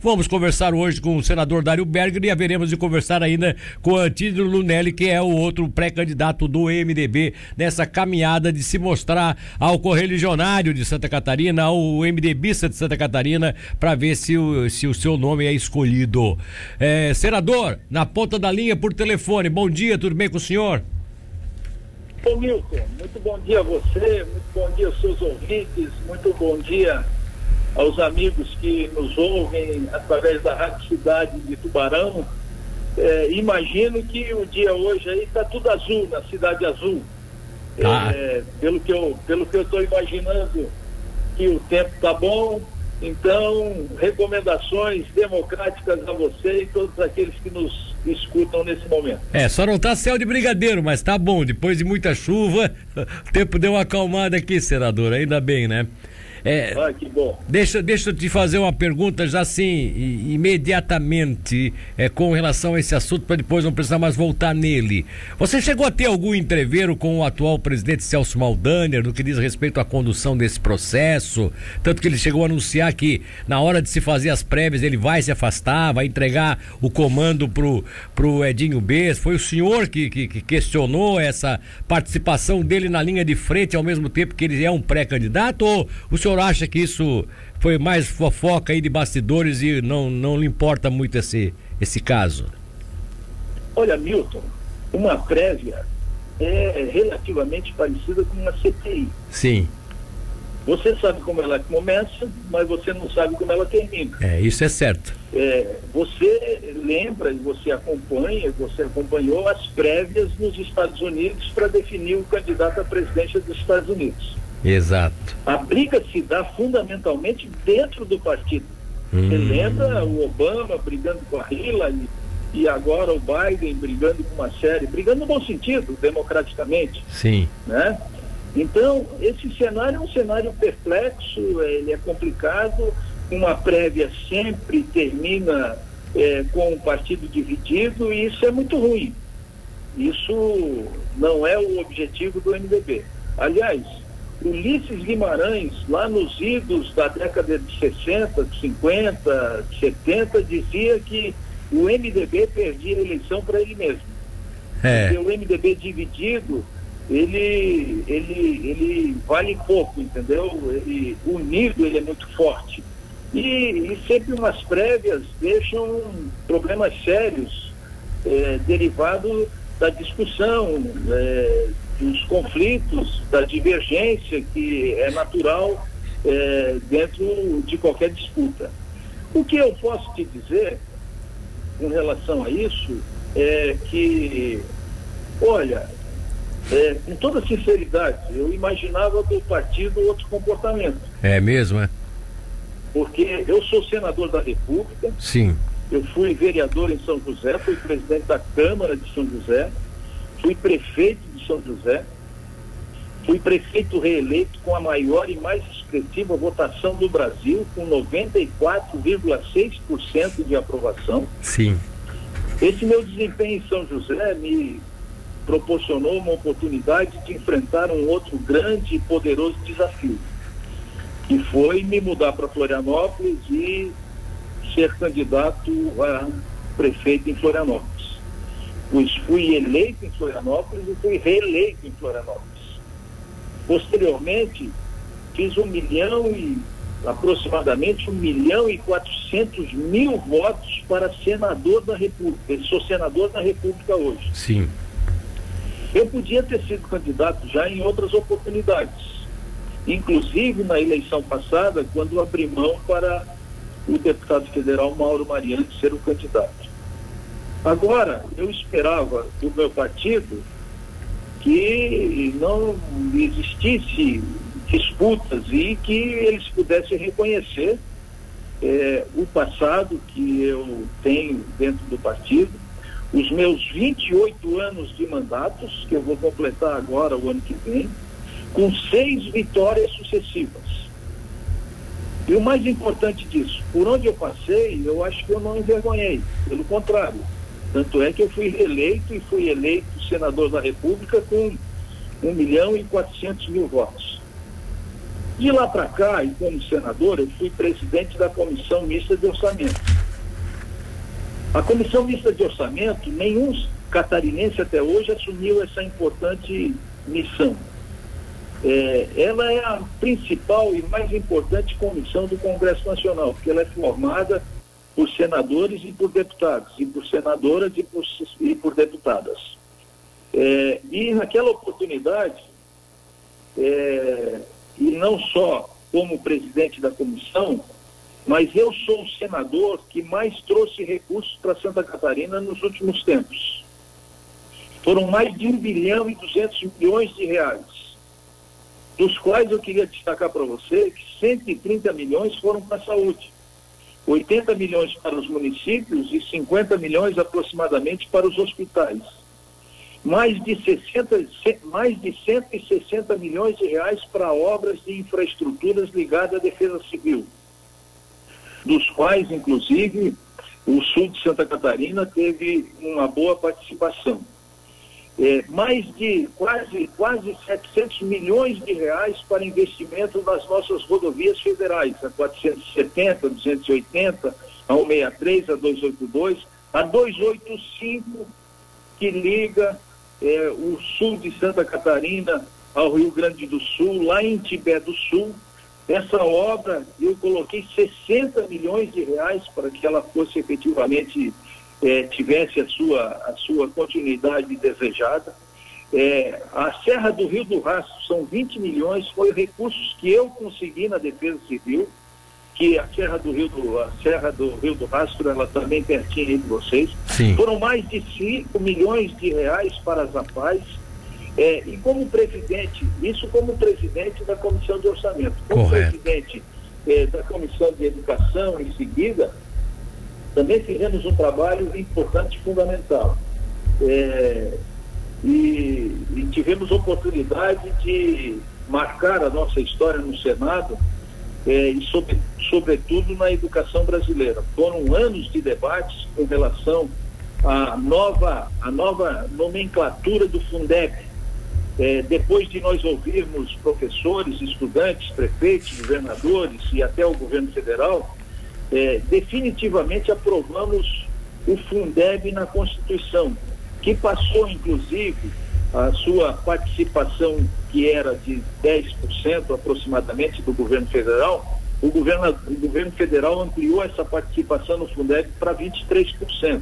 Vamos conversar hoje com o senador Dário Berger e haveremos de conversar ainda com Antídio Lunelli, que é o outro pré-candidato do MDB nessa caminhada de se mostrar ao correligionário de Santa Catarina, ao MDBista de Santa Catarina, para ver se o, se o seu nome é escolhido. É, senador, na ponta da linha por telefone, bom dia, tudo bem com o senhor? Ô Milton, muito bom dia a você, muito bom dia aos seus ouvintes, muito bom dia aos amigos que nos ouvem através da Rádio Cidade de Tubarão. É, imagino que o dia hoje aí está tudo azul na Cidade Azul. Ah. É, pelo que eu pelo que eu estou imaginando que o tempo está bom, então recomendações democráticas a você e todos aqueles que nos escutam nesse momento. É, só não tá céu de brigadeiro, mas tá bom. Depois de muita chuva, o tempo deu uma acalmada aqui, senador. Ainda bem, né? É, ah, que bom. Deixa, deixa eu te fazer uma pergunta já assim, imediatamente, é, com relação a esse assunto, para depois não precisar mais voltar nele. Você chegou a ter algum entreveiro com o atual presidente Celso Maldaner no que diz respeito à condução desse processo? Tanto que ele chegou a anunciar que na hora de se fazer as prévias ele vai se afastar, vai entregar o comando pro, pro Edinho B. Foi o senhor que, que, que questionou essa participação dele na linha de frente ao mesmo tempo que ele é um pré-candidato? Ou o senhor senhor acha que isso foi mais fofoca aí de bastidores e não, não lhe importa muito esse, esse caso? Olha, Milton, uma prévia é relativamente parecida com uma CPI. Sim. Você sabe como ela começa, mas você não sabe como ela termina. É, isso é certo. É, você lembra e você acompanha, você acompanhou as prévias nos Estados Unidos para definir o candidato à presidência dos Estados Unidos. Exato. A briga se dá fundamentalmente dentro do partido. Hum. Você lembra o Obama brigando com a Hillary e agora o Biden brigando com uma série, brigando no bom sentido, democraticamente. Sim. Né? Então, esse cenário é um cenário perplexo, ele é complicado, uma prévia sempre termina é, com o partido dividido e isso é muito ruim. Isso não é o objetivo do MDB. Aliás, Ulisses Guimarães, lá nos idos da década de 60, de 50, de 70, dizia que o MDB perdia a eleição para ele mesmo. É. Porque o MDB dividido, ele, ele, ele vale pouco, entendeu? Ele, unido ele é muito forte. E, e sempre umas prévias deixam problemas sérios é, derivados da discussão, dos conflitos, da divergência que é natural é, dentro de qualquer disputa. O que eu posso te dizer com relação a isso é que, olha, é, com toda sinceridade, eu imaginava do partido outro comportamento. É mesmo, é? Porque eu sou senador da República. Sim. Eu fui vereador em São José, fui presidente da Câmara de São José, fui prefeito são José. Fui prefeito reeleito com a maior e mais expressiva votação do Brasil, com 94,6% de aprovação. Sim. Esse meu desempenho em São José me proporcionou uma oportunidade de enfrentar um outro grande e poderoso desafio, que foi me mudar para Florianópolis e ser candidato a prefeito em Florianópolis pois fui eleito em Florianópolis e fui reeleito em Florianópolis. Posteriormente, fiz um milhão e aproximadamente um milhão e quatrocentos mil votos para senador da República. Eu sou senador da República hoje. Sim. Eu podia ter sido candidato já em outras oportunidades, inclusive na eleição passada, quando abri mão para o deputado federal Mauro Mariano ser o candidato. Agora, eu esperava do meu partido que não existisse disputas e que eles pudessem reconhecer é, o passado que eu tenho dentro do partido, os meus 28 anos de mandatos, que eu vou completar agora o ano que vem, com seis vitórias sucessivas. E o mais importante disso, por onde eu passei, eu acho que eu não envergonhei, pelo contrário tanto é que eu fui reeleito e fui eleito senador da República com 1 milhão e 400 mil votos. De lá para cá, e como senador, eu fui presidente da Comissão Mista de Orçamento. A Comissão Mista de Orçamento, nenhum catarinense até hoje assumiu essa importante missão. É, ela é a principal e mais importante comissão do Congresso Nacional, porque ela é formada por senadores e por deputados, e por senadoras e por, e por deputadas. É, e naquela oportunidade, é, e não só como presidente da comissão, mas eu sou o senador que mais trouxe recursos para Santa Catarina nos últimos tempos. Foram mais de 1 bilhão e 200 milhões de reais, dos quais eu queria destacar para você que 130 milhões foram para a saúde, 80 milhões para os municípios e 50 milhões aproximadamente para os hospitais. Mais de, 60, mais de 160 milhões de reais para obras de infraestruturas ligadas à defesa civil dos quais, inclusive, o sul de Santa Catarina teve uma boa participação. É, mais de quase, quase 700 milhões de reais para investimento nas nossas rodovias federais, a 470, 280, a 163, a 282, a 285, que liga é, o sul de Santa Catarina ao Rio Grande do Sul, lá em Tibé do Sul, essa obra, eu coloquei 60 milhões de reais para que ela fosse efetivamente, eh, tivesse a sua, a sua continuidade desejada. Eh, a Serra do Rio do Rastro são 20 milhões, foi recursos que eu consegui na Defesa Civil, que a Serra do Rio do, a Serra do, Rio do Rastro, ela também pertinho aí de vocês. Sim. Foram mais de 5 milhões de reais para as APAES, é, e como presidente, isso como presidente da Comissão de Orçamento, como Correto. presidente é, da Comissão de Educação em seguida, também fizemos um trabalho importante e fundamental. É, e, e, tivemos oportunidade de marcar a nossa história no Senado é, e, sobre, sobretudo, na educação brasileira. Foram anos de debates com relação à nova, à nova nomenclatura do Fundeb, é, depois de nós ouvirmos professores, estudantes, prefeitos, governadores e até o governo federal, é, definitivamente aprovamos o Fundeb na Constituição, que passou, inclusive, a sua participação, que era de 10% aproximadamente do governo federal, o governo, o governo federal ampliou essa participação no Fundeb para 23%,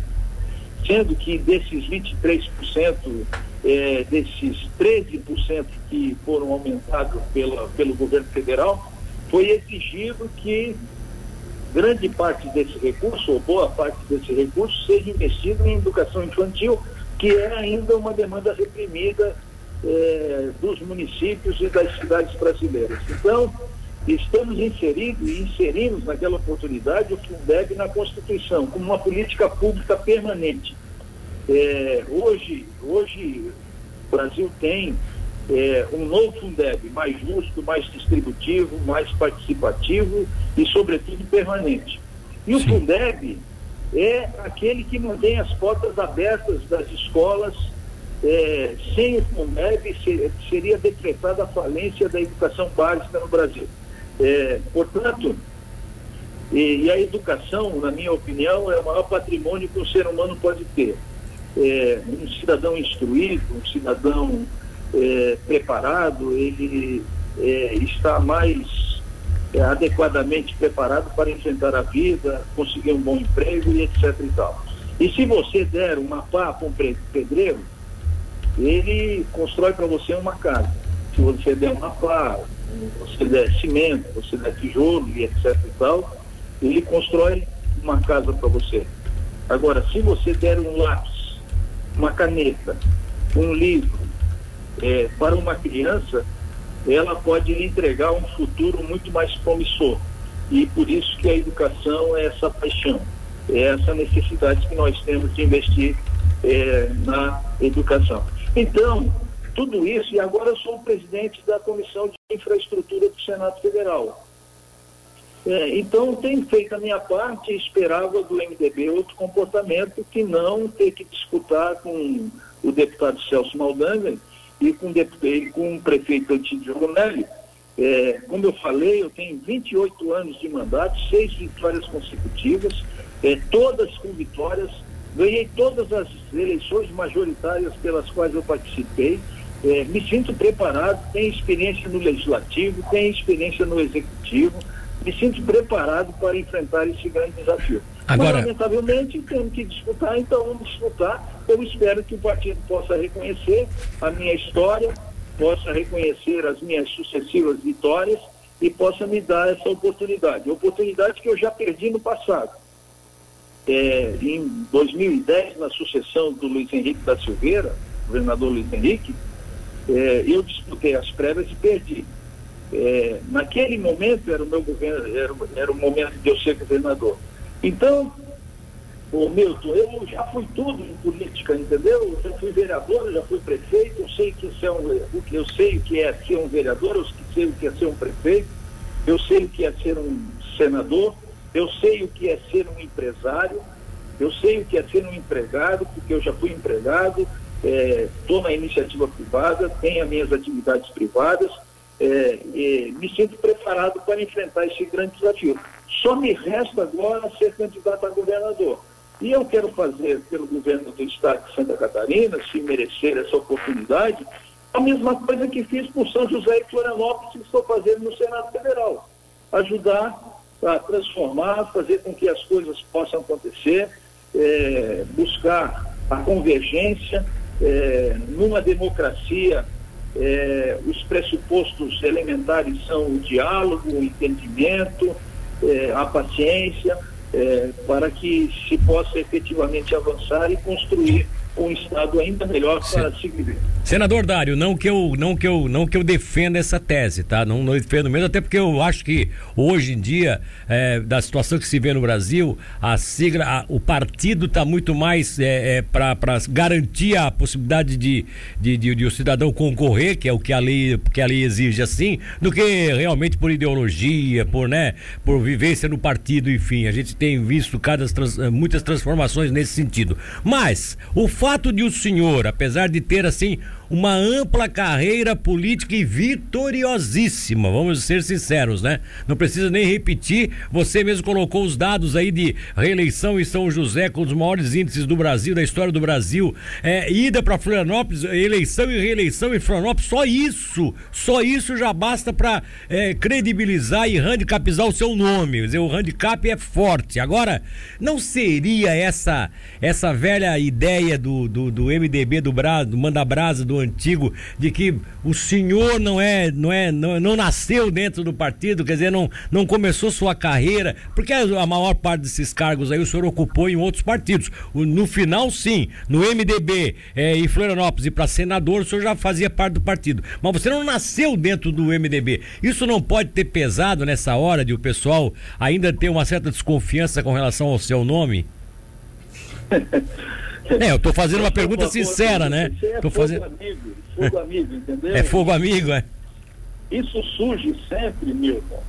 sendo que desses 23%, é, desses 13% que foram aumentados pela, pelo governo federal, foi exigido que grande parte desse recurso, ou boa parte desse recurso, seja investido em educação infantil, que é ainda uma demanda reprimida é, dos municípios e das cidades brasileiras. Então, estamos inseridos e inserimos naquela oportunidade o Fundeb na Constituição, como uma política pública permanente é, hoje, hoje o Brasil tem é, um novo Fundeb mais justo, mais distributivo, mais participativo e, sobretudo, permanente. E o Sim. Fundeb é aquele que mantém as portas abertas das escolas. É, sem o Fundeb ser, seria decretada a falência da educação básica no Brasil. É, portanto, e, e a educação, na minha opinião, é o maior patrimônio que o ser humano pode ter é, um cidadão instruído, um cidadão é, preparado, ele é, está mais é, adequadamente preparado para enfrentar a vida, conseguir um bom emprego e etc. E, tal. e se você der uma pá para um pedreiro, ele constrói para você uma casa. Se você der uma pá, você der cimento, você der tijolo e etc. e tal, ele constrói uma casa para você. Agora, se você der um lápis, uma caneta, um livro, é, para uma criança, ela pode lhe entregar um futuro muito mais promissor. E por isso que a educação é essa paixão, é essa necessidade que nós temos de investir é, na educação. Então, tudo isso, e agora eu sou o presidente da Comissão de Infraestrutura do Senado Federal. É, então, tenho feito a minha parte e esperava do MDB outro comportamento que não ter que disputar com o deputado Celso Maldanga e com, com o prefeito Antídio Ronelli É, como eu falei, eu tenho 28 anos de mandato, seis vitórias consecutivas, é, todas com vitórias. Ganhei todas as eleições majoritárias pelas quais eu participei. É, me sinto preparado, tenho experiência no legislativo, tenho experiência no executivo, me sinto preparado para enfrentar esse grande desafio. Agora... Mas, lamentavelmente, temos que disputar, então vamos disputar. Eu espero que o partido possa reconhecer a minha história, possa reconhecer as minhas sucessivas vitórias e possa me dar essa oportunidade. Oportunidade que eu já perdi no passado. É, em 2010, na sucessão do Luiz Henrique da Silveira, governador Luiz Henrique, é, eu disputei as prévias e perdi. É, naquele momento era o meu governo, era, era o momento de eu ser governador. Então, Ô Milton, eu já fui tudo em política, entendeu? Eu já fui vereador, eu já fui prefeito, eu sei que é um, eu sei o que é ser um vereador, eu sei o que é ser um prefeito, eu sei o que é ser um senador, eu sei o que é ser um empresário, eu sei o que é ser um empregado, porque eu já fui empregado, estou é, na iniciativa privada, tenho as minhas atividades privadas, é, me sinto preparado para enfrentar esse grande desafio. Só me resta agora ser candidato a governador. E eu quero fazer pelo governo do estado de Santa Catarina, se merecer essa oportunidade, a mesma coisa que fiz por São José e Florianópolis e estou fazendo no Senado Federal. Ajudar a transformar, fazer com que as coisas possam acontecer, é, buscar a convergência é, numa democracia. É, os pressupostos elementares são o diálogo, o entendimento, é, a paciência, é, para que se possa efetivamente avançar e construir um estado ainda melhor para se viver. Senador Dário, não que eu não que eu não que eu defenda essa tese, tá? Não, não defendo mesmo, até porque eu acho que hoje em dia é, da situação que se vê no Brasil, a sigla, a, o partido está muito mais é, é, para garantir a possibilidade de, de, de, de, o cidadão concorrer, que é o que a lei que a lei exige assim, do que realmente por ideologia, por né, por vivência no partido, enfim. A gente tem visto cada trans, muitas transformações nesse sentido. Mas o fato de o senhor, apesar de ter assim uma ampla carreira política e vitoriosíssima, vamos ser sinceros, né? Não precisa nem repetir, você mesmo colocou os dados aí de reeleição em São José com os maiores índices do Brasil, da história do Brasil, é, ida para Florianópolis, eleição e reeleição em Florianópolis, só isso, só isso já basta para é, credibilizar e handicapizar o seu nome, quer dizer, o handicap é forte. Agora, não seria essa essa velha ideia do, do, do MDB do, Bra, do Manda Brasa, do antigo de que o senhor não é, não é, não, não nasceu dentro do partido, quer dizer, não, não começou sua carreira, porque a maior parte desses cargos aí o senhor ocupou em outros partidos. No final, sim, no MDB é, em Florianópolis e para senador, o senhor já fazia parte do partido. Mas você não nasceu dentro do MDB. Isso não pode ter pesado nessa hora de o pessoal ainda ter uma certa desconfiança com relação ao seu nome? É, eu tô fazendo uma pergunta sincera, né? É tô fazendo... amigo, fogo amigo, entendeu? É fogo amigo, é. Isso surge sempre, Milton,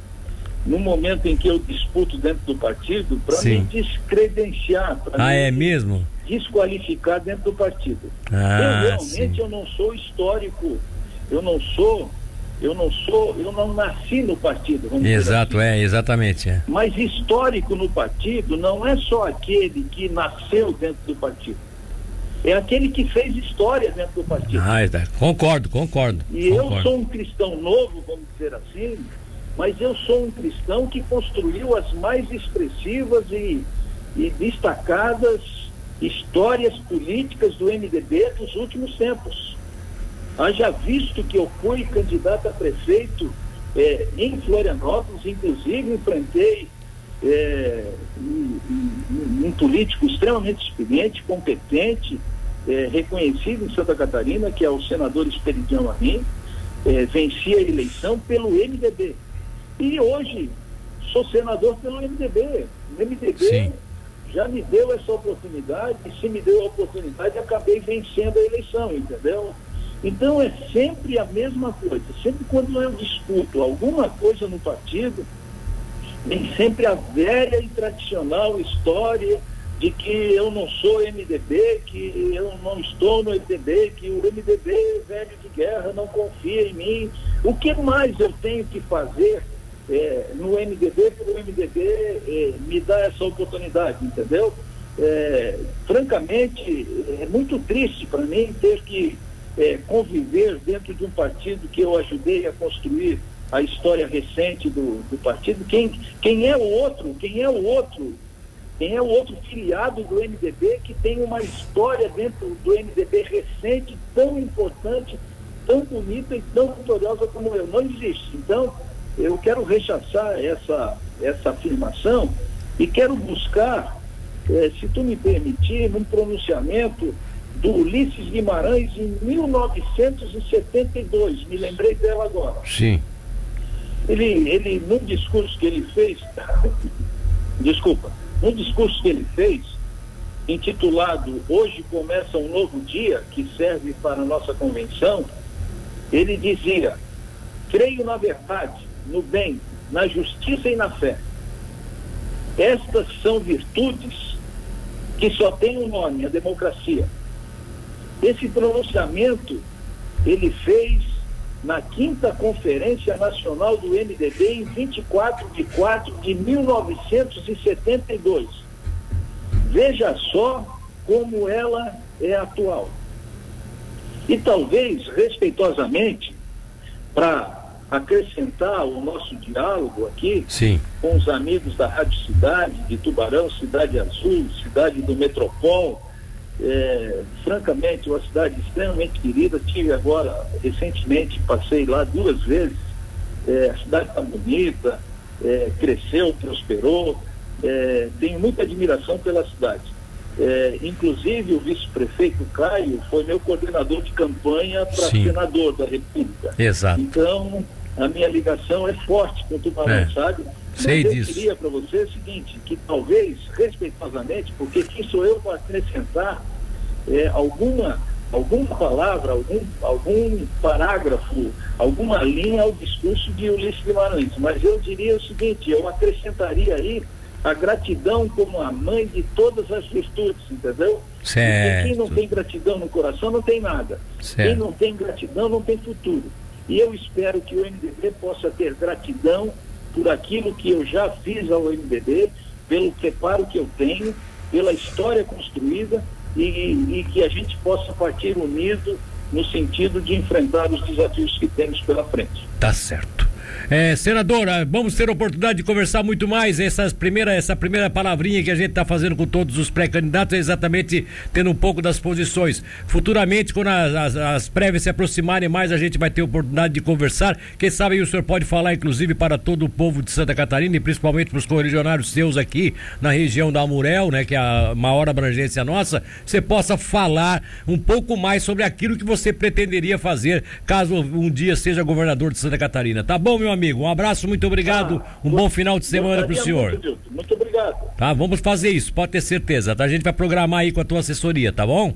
no momento em que eu disputo dentro do partido para me descredenciar. Ah, é mesmo? Desqualificar dentro do partido. Ah, eu realmente sim. eu não sou histórico, eu não sou eu não sou, eu não nasci no partido. Exato, assim. é, exatamente. É. Mas histórico no partido não é só aquele que nasceu dentro do partido. É aquele que fez história dentro do partido. Ah, tá. Concordo, concordo. E concordo. eu sou um cristão novo, vamos dizer assim, mas eu sou um cristão que construiu as mais expressivas e, e destacadas histórias políticas do MDB dos últimos tempos. Haja visto que eu fui candidato a prefeito é, em Florianópolis, inclusive enfrentei é, um, um, um, político extremamente experiente, competente, é, reconhecido em Santa Catarina, que é o senador Esperidião Arim, é, venci a eleição pelo MDB. E hoje sou senador pelo MDB. O MDB Sim. já me deu essa oportunidade, e se me deu a oportunidade, acabei vencendo a eleição, entendeu? Então é sempre a mesma coisa. Sempre quando eu discuto alguma coisa no partido, tem sempre a velha e tradicional história de que eu não sou MDB, que eu não estou no MDB, que o MDB é velho de guerra, não confia em mim. O que mais eu tenho que fazer é, no MDB para o MDB é, me dar essa oportunidade, entendeu? É, francamente, é muito triste para mim ter que é, conviver dentro de um partido que eu ajudei a construir a história recente do, do partido. Quem, quem é o outro? Quem é o outro quem é o outro filiado do MDB que tem uma história dentro do MDB recente, tão importante, tão bonita e tão vitoriosa como eu? Não existe. Então, eu quero rechaçar essa, essa afirmação e quero buscar, eh, se tu me permitir, um pronunciamento do Ulisses Guimarães em 1972. Me lembrei dela agora. Sim. Ele, ele num discurso que ele fez, desculpa, um discurso que ele fez, intitulado Hoje Começa um Novo Dia, que serve para a nossa convenção, ele dizia: Creio na verdade, no bem, na justiça e na fé. Estas são virtudes que só têm um nome, a democracia. Esse pronunciamento ele fez na quinta Conferência Nacional do MDB em 24 de 4 de 1972. Veja só como ela é atual. E talvez, respeitosamente, para acrescentar o nosso diálogo aqui Sim. com os amigos da Rádio Cidade, de Tubarão, Cidade Azul, Cidade do Metropol, é, francamente, uma cidade extremamente querida. Tive agora, recentemente, passei lá duas vezes. É, a cidade está bonita, é, cresceu, prosperou. É, tenho muita admiração pela cidade. É, inclusive, o vice-prefeito Caio foi meu coordenador de campanha para senador da República. Exato. Então, a minha ligação é forte com o Tubarão, é. sabe? Sei Mas eu disso. queria para você o seguinte, que talvez, respeitosamente, porque quem sou eu para acrescentar é, alguma, alguma palavra, algum, algum parágrafo, alguma linha ao discurso de Ulisses Guimarães. Mas eu diria o seguinte, eu acrescentaria aí a gratidão como a mãe de todas as virtudes, entendeu? Certo. Porque quem não tem gratidão no coração não tem nada. Certo. Quem não tem gratidão não tem futuro. E eu espero que o MDB possa ter gratidão por aquilo que eu já fiz ao MDB, pelo preparo que eu tenho, pela história construída e, e que a gente possa partir unido no sentido de enfrentar os desafios que temos pela frente. Tá certo. É, senadora, vamos ter oportunidade de conversar muito mais. Essas primeira, essa primeira palavrinha que a gente está fazendo com todos os pré-candidatos é exatamente tendo um pouco das posições. Futuramente, quando as, as, as, prévias se aproximarem mais, a gente vai ter oportunidade de conversar. Quem sabe o senhor pode falar, inclusive, para todo o povo de Santa Catarina e principalmente para os correligionários seus aqui na região da Amurel, né, que é a maior abrangência nossa, você possa falar um pouco mais sobre aquilo que você pretenderia fazer caso um dia seja governador de Santa Catarina. Tá bom, meu amigo? Um abraço, muito obrigado. Ah, um bom final de semana para o senhor. Muito, muito obrigado. Tá, vamos fazer isso, pode ter certeza. Tá? A gente vai programar aí com a tua assessoria, tá bom?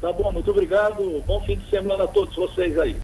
Tá bom, muito obrigado. Bom fim de semana a todos vocês aí.